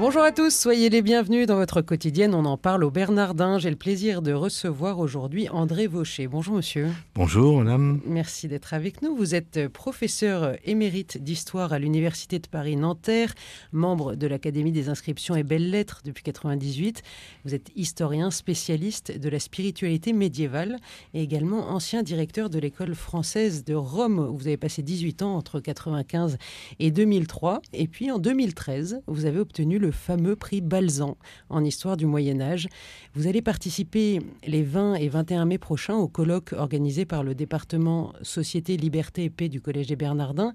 Bonjour à tous, soyez les bienvenus dans votre quotidienne. On en parle au Bernardin. J'ai le plaisir de recevoir aujourd'hui André Vaucher. Bonjour monsieur. Bonjour madame. Merci d'être avec nous. Vous êtes professeur émérite d'histoire à l'Université de Paris-Nanterre, membre de l'Académie des inscriptions et belles-lettres depuis 1998. Vous êtes historien spécialiste de la spiritualité médiévale et également ancien directeur de l'école française de Rome où vous avez passé 18 ans entre 1995 et 2003. Et puis en 2013, vous avez obtenu le le fameux prix Balzan en histoire du Moyen Âge. Vous allez participer les 20 et 21 mai prochains au colloque organisé par le département Société, Liberté et Paix du Collège des Bernardins,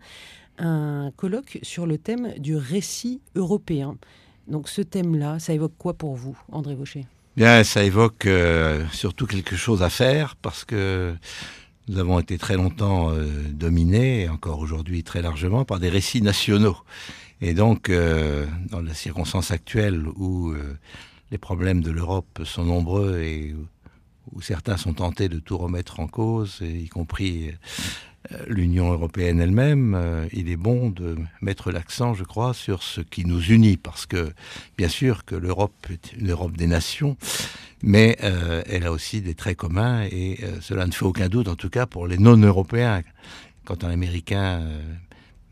un colloque sur le thème du récit européen. Donc ce thème-là, ça évoque quoi pour vous, André Vaucher? Bien, ça évoque euh, surtout quelque chose à faire parce que nous avons été très longtemps euh, dominés, encore aujourd'hui très largement, par des récits nationaux. Et donc, euh, dans la circonstance actuelle où euh, les problèmes de l'Europe sont nombreux et où certains sont tentés de tout remettre en cause, y compris euh, l'Union européenne elle-même, il est bon de mettre l'accent, je crois, sur ce qui nous unit, parce que bien sûr que l'Europe est une Europe des nations, mais elle a aussi des traits communs, et cela ne fait aucun doute, en tout cas pour les non-européens. Quand un Américain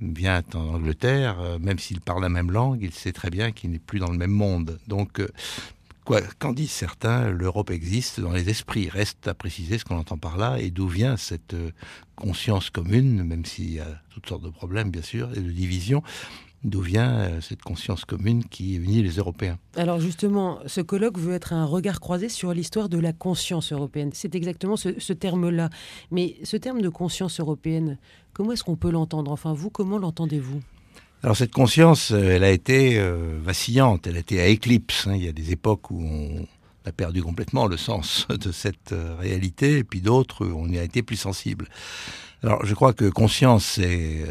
vient en Angleterre, euh, même s'il parle la même langue, il sait très bien qu'il n'est plus dans le même monde. Donc, euh, quoi, qu'en disent certains, l'Europe existe dans les esprits. Reste à préciser ce qu'on entend par là et d'où vient cette euh, conscience commune, même s'il y a toutes sortes de problèmes, bien sûr, et de divisions d'où vient cette conscience commune qui unit les Européens. Alors justement, ce colloque veut être un regard croisé sur l'histoire de la conscience européenne. C'est exactement ce, ce terme-là. Mais ce terme de conscience européenne, Comment est-ce qu'on peut l'entendre? Enfin, vous, comment l'entendez-vous? Alors cette conscience, euh, elle a été euh, vacillante, elle a été à éclipse. Hein. Il y a des époques où on a perdu complètement le sens de cette euh, réalité, et puis d'autres on y a été plus sensible. Alors je crois que conscience, c'est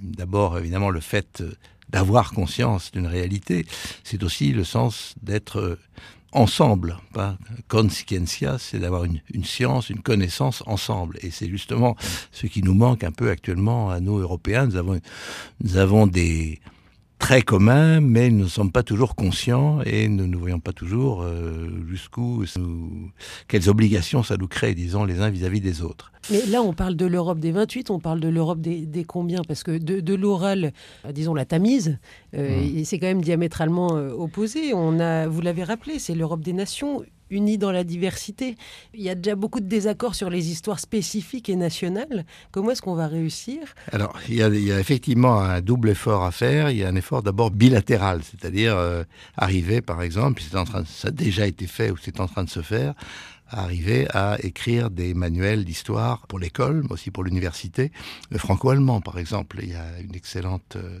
d'abord évidemment le fait d'avoir conscience d'une réalité, c'est aussi le sens d'être ensemble. Pas conscientia, c'est d'avoir une, science, une connaissance ensemble. Et c'est justement ce qui nous manque un peu actuellement à nous Européens. Nous avons, nous avons des très communs, mais nous ne sommes pas toujours conscients et nous ne voyons pas toujours euh, jusqu'où, quelles obligations ça nous crée, disons, les uns vis-à-vis des autres. Mais là, on parle de l'Europe des 28, on parle de l'Europe des, des, combien? Parce que de, l'oral, euh, disons la Tamise, euh, mmh. c'est quand même diamétralement opposé. On a, vous l'avez rappelé, c'est l'Europe des nations unis dans la diversité. Il y a déjà beaucoup de désaccords sur les histoires spécifiques et nationales. Comment est-ce qu'on va réussir? Alors, il y, a, effectivement un double effort à faire. Il y a un effort d'abord bilatéral, c'est-à-dire euh, arriver, par exemple, en train, ça a déjà été fait ou c'est en train de se faire, arriver à écrire des manuels d'histoire pour l'école, mais aussi pour l'université. Le franco-allemand, par exemple, il y a une excellente euh,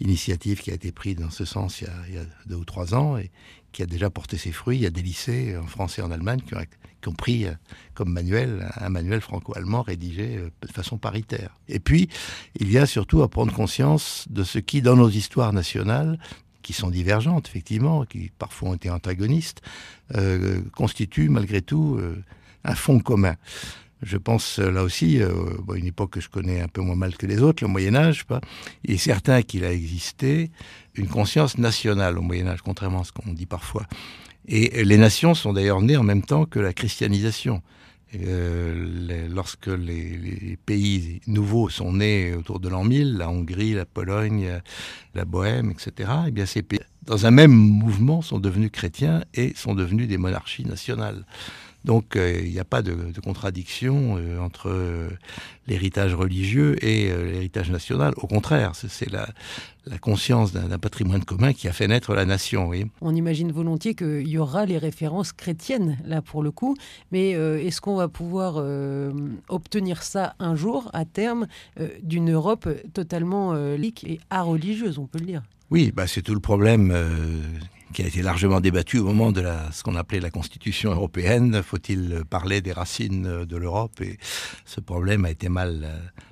initiative qui a été prise dans ce sens il y, a, deux ou trois ans et qui a déjà porté ses fruits. Il y a des lycées en France et en Allemagne qui ont, qui ont pris euh, comme manuel un manuel franco-allemand rédigé euh, de façon paritaire. Et puis, il y a surtout à prendre conscience de ce qui, dans nos histoires nationales, qui sont divergentes, effectivement, qui parfois ont été antagonistes, euh, constituent malgré tout euh, un fond commun. Je pense euh, là aussi, euh, une époque que je connais un peu moins mal que les autres, le Moyen Âge, il est certain qu'il a existé une conscience nationale au Moyen Âge, contrairement à ce qu'on dit parfois. Et les nations sont d'ailleurs nées en même temps que la christianisation. Euh, lorsque les, les, pays nouveaux sont nés autour de l'an 1000, la Hongrie, la Pologne, la Bohème, etc., eh bien ces pays, dans un même mouvement, sont devenus chrétiens et sont devenus des monarchies nationales. Donc euh, il n'y a pas de, de contradiction euh, entre euh, l'héritage religieux et l'héritage national. Au contraire, c'est la, la, conscience d'un patrimoine commun qui a fait naître la nation. Oui. On imagine volontiers qu'il y aura les références chrétiennes, là pour le coup, mais est-ce qu'on va pouvoir obtenir ça un jour, à terme, d'une Europe totalement lique et à religieuse, on peut le dire? Oui, bah c'est tout le problème qui a été largement débattu au moment de ce qu'on appelait la Constitution européenne. Faut-il parler des racines de l'Europe? Et ce problème a été mal,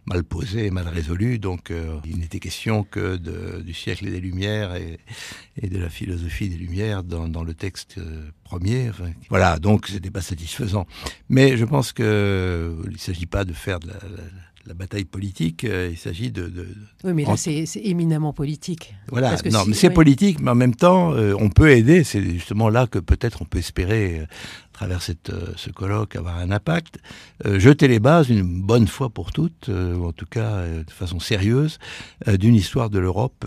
mal posé mal résolu. Donc, euh, il n'était question que du siècle des Lumières et, de la philosophie des Lumières dans, le texte euh, premier. Enfin, voilà, donc c'était pas satisfaisant. Mais je pense qu'il ne s'agit pas de faire de la la bataille politique, euh, il s'agit de, de, Oui, mais là, c'est éminemment politique. Voilà, non, si, mais c'est oui. politique, mais en même temps, euh, on peut aider. C'est justement là que peut-être on peut espérer euh, travers euh, ce colloque avoir un impact, euh, jeter les bases une bonne fois pour toutes, euh, ou en tout cas de façon sérieuse, d'une histoire de l'Europe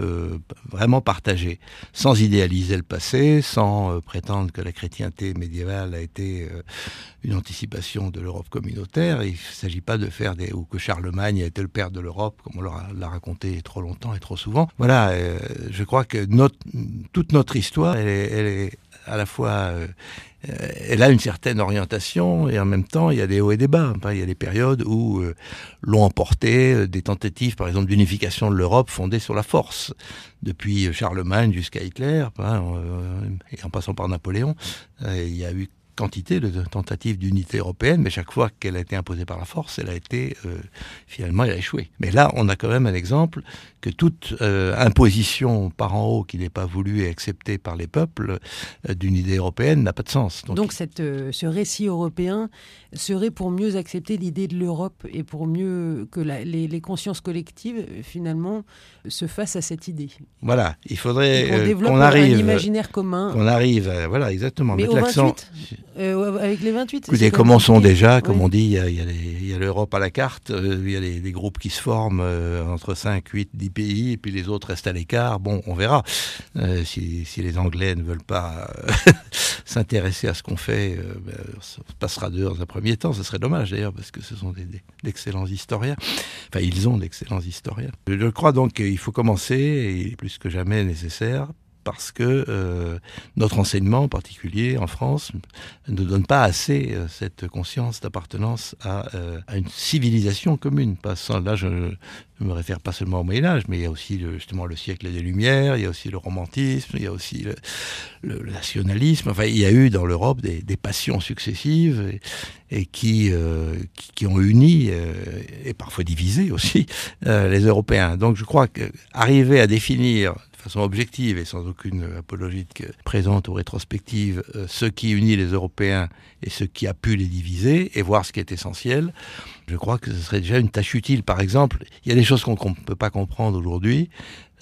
vraiment partagée, sans idéaliser le passé, sans prétendre que la chrétienté médiévale a été une anticipation de l'Europe communautaire. Il ne s'agit pas de faire des ou que Charlemagne a été le père de l'Europe, comme on l'a raconté trop longtemps et trop souvent. Voilà, je crois que toute notre histoire, elle est à la fois euh, elle a une certaine orientation et en même temps il y a des hauts et des bas. Il y a des périodes où euh, l'ont emporté euh, des tentatives, par exemple, d'unification de l'Europe fondées sur la force, depuis Charlemagne jusqu'à Hitler, et en passant par Napoléon. il y a eu quantité de tentatives d'unité européenne, mais chaque fois qu'elle a été imposée par la force, elle a été euh, finalement elle a échoué. Mais là, on a quand même un exemple que toute euh, imposition par en haut qui n'est pas voulue et acceptée par les peuples euh, d'une idée européenne n'a pas de sens. Donc, Donc cette, ce récit européen serait pour mieux accepter l'idée de l'Europe et pour mieux que la, les, les, consciences collectives finalement se fassent à cette idée. Voilà, il faudrait qu'on qu arrive un imaginaire commun. Qu'on arrive, à, voilà, exactement. Mais mettre l'accent euh, avec les 28 Écoutez, commençons déjà, comme oui. on dit, il y a, l'Europe à la carte, euh, il y a les, les, groupes qui se forment euh, entre 5, 8, 10 pays, et puis les autres restent à l'écart. Bon, on verra. Euh, si, si, les Anglais ne veulent pas s'intéresser à ce qu'on fait, ben, ça passera dehors dans un premier temps. Ce serait dommage d'ailleurs, parce que ce sont d'excellents historiens. Enfin, ils ont d'excellents historiens. Je crois donc qu'il faut commencer, et plus que jamais nécessaire, parce que euh, notre enseignement en particulier en France ne donne pas assez euh, cette conscience d'appartenance à, euh, à, une civilisation commune. Pas sans, là, je ne me réfère pas seulement au Moyen Âge, mais il y a aussi le, justement le siècle des Lumières, il y a aussi le romantisme, il y a aussi le, nationalisme. Enfin, il y a eu dans l'Europe des, passions successives et, et qui, qui, qui ont uni et parfois divisé aussi les Européens. Donc, je crois qu'arriver à définir façon objective et sans aucune apologie présente ou rétrospective euh, ce qui unit les Européens et ce qui a pu les diviser et voir ce qui est essentiel. Je crois que ce serait déjà une tâche utile. Par exemple, il y a des choses qu'on ne peut pas comprendre aujourd'hui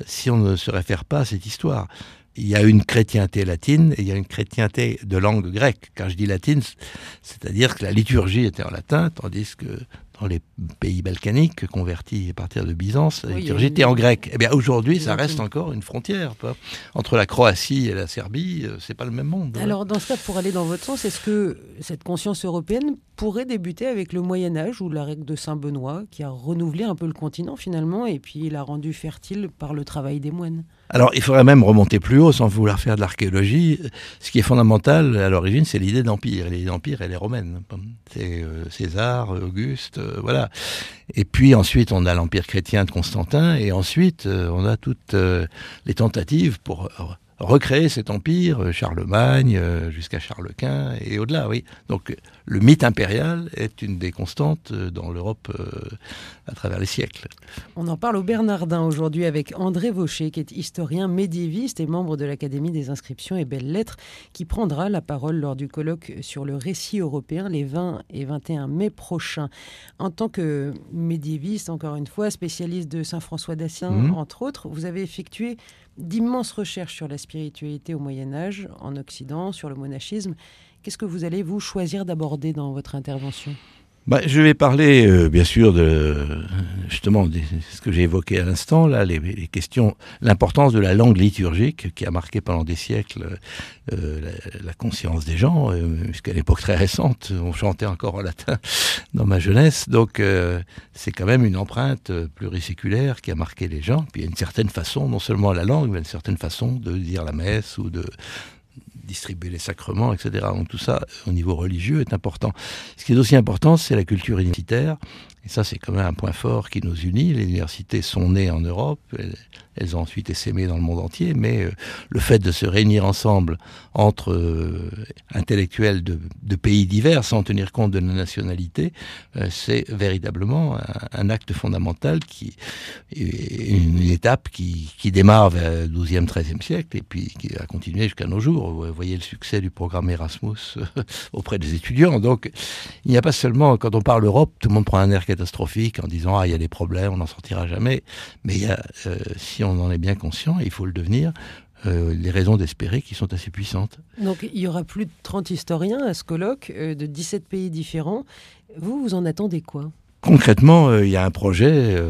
si on ne se réfère pas à cette histoire il y a une chrétienté latine et il y a une chrétienté de langue grecque. Quand je dis latine, c'est-à-dire que la liturgie était en latin, tandis que dans les pays balkaniques convertis à partir de Byzance, la liturgie était en grec. Eh bien aujourd'hui, ça reste encore une frontière. Entre la Croatie et la Serbie, c'est pas le même monde. Alors dans ce cas, pour aller dans votre sens, est-ce que cette conscience européenne pourrait débuter avec le Moyen Âge ou la règle de Saint Benoît, qui a renouvelé un peu le continent finalement, et puis l'a rendu fertile par le travail des moines? Alors, il faudrait même remonter plus haut sans vouloir faire de l'archéologie. Ce qui est fondamental à l'origine, c'est l'idée d'empire. L'idée d'empire, elle est romaine. C'est euh, César, Auguste, euh, voilà. Et puis ensuite, on a l'empire chrétien de Constantin, et ensuite, euh, on a toutes les tentatives pour recréer cet empire, euh, Charlemagne euh, jusqu'à Charles Quint et au-delà, oui. Donc le mythe impérial est une des constantes euh, dans l'Europe à travers les siècles. On en parle au Bernardin aujourd'hui avec André Vaucher, qui est historien médiéviste et membre de l'Académie des inscriptions et belles lettres, qui prendra la parole lors du colloque sur le récit européen les 20 et 21 mai prochains. En tant que médiéviste, encore une fois, spécialiste de Saint François d'Assise, mmh. entre autres, vous avez effectué d'immenses recherches sur la spiritualité au Moyen Âge, en Occident, sur le monachisme. Qu'est-ce que vous allez vous choisir d'aborder dans votre intervention? Bah, je vais parler euh, bien sûr de justement de ce que j'ai évoqué à l'instant là les, les questions l'importance de la langue liturgique qui a marqué pendant des siècles euh, la, la, conscience des gens euh, jusqu'à l'époque très récente on chantait encore en latin dans ma jeunesse. Donc euh, c'est quand même une empreinte pluriséculaire qui a marqué les gens. Puis il y a une certaine façon non seulement la langue mais une certaine façon de dire la messe ou de distribuer les sacrements, etc. Donc tout ça, au niveau religieux, est important. Ce qui est aussi important, c'est la culture identitaire Et ça, c'est quand même un point fort qui nous unit. Les universités sont nées en Europe, elles, ont ensuite essaimé dans le monde entier, mais euh, le fait de se réunir ensemble entre euh, intellectuels de, pays divers, sans tenir compte de la nationalité, euh, c'est véritablement un, acte fondamental, qui une, étape qui, démarre vers le XIIe, XIIIe siècle et puis qui a continué jusqu'à nos jours. Vous voyez le succès du programme Erasmus auprès des étudiants. Donc, il n'y a pas seulement, quand on parle Europe, tout le monde prend un air catastrophique en disant ah il y a des problèmes, on n'en sortira jamais. Mais il y a, euh, si on en est bien conscient, il faut le devenir. Euh, les raisons d'espérer qui sont assez puissantes. Donc il y aura plus de 30 historiens à ce colloque euh, de 17 pays différents. Vous, vous en attendez quoi? Concrètement, il y a un projet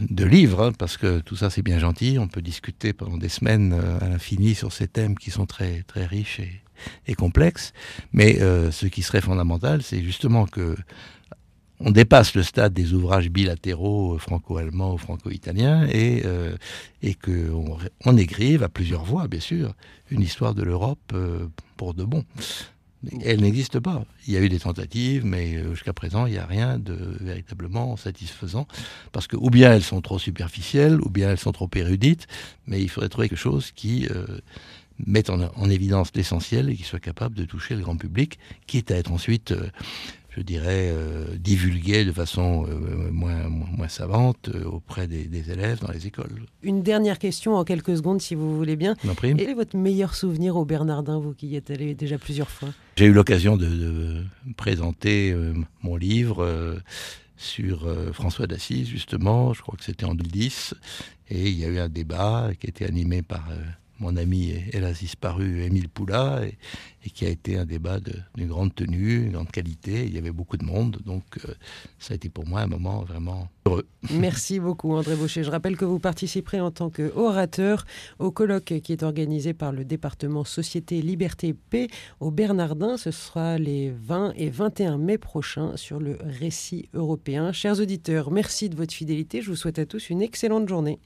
de, livre, hein, parce que tout ça c'est bien gentil, on peut discuter pendant des semaines à l'infini sur ces thèmes qui sont très, très riches et, et complexes, mais ce qui serait fondamental, c'est justement que on dépasse le stade des ouvrages bilatéraux euh, franco-allemands ou franco-italiens et, euh, et qu'on on écrive à plusieurs voix, bien sûr, une histoire de l'Europe euh, pour de bon. Elle n'existe pas. Il y a eu des tentatives, mais jusqu'à présent, il n'y a rien de véritablement satisfaisant. Parce que, ou bien elles sont trop superficielles, ou bien elles sont trop érudites, mais il faudrait trouver quelque chose qui mette en, évidence l'essentiel et qui soit capable de toucher le grand public, quitte à être ensuite je dirais, euh, divulguer de façon euh, moins, moins, savante euh, auprès des, élèves dans les écoles. Une dernière question en quelques secondes, si vous voulez bien. Quel est votre meilleur souvenir au Bernardin, vous qui y êtes allé déjà plusieurs fois? J'ai eu l'occasion de, présenter mon livre sur François d'Assise, justement, je crois que c'était en 2010, et il y a eu un débat qui a été animé par mon ami, hélas disparu, Émile Poula, et, qui a été un débat d'une grande tenue, une grande qualité. Il y avait beaucoup de monde, donc euh, ça a été pour moi un moment vraiment heureux. Merci beaucoup, André Baucher. Je rappelle que vous participerez en tant qu'orateur au colloque qui est organisé par le département Société Liberté Paix au Bernardin. Ce sera les 20 et 21 mai prochains sur le récit européen. Chers auditeurs, merci de votre fidélité. Je vous souhaite à tous une excellente journée.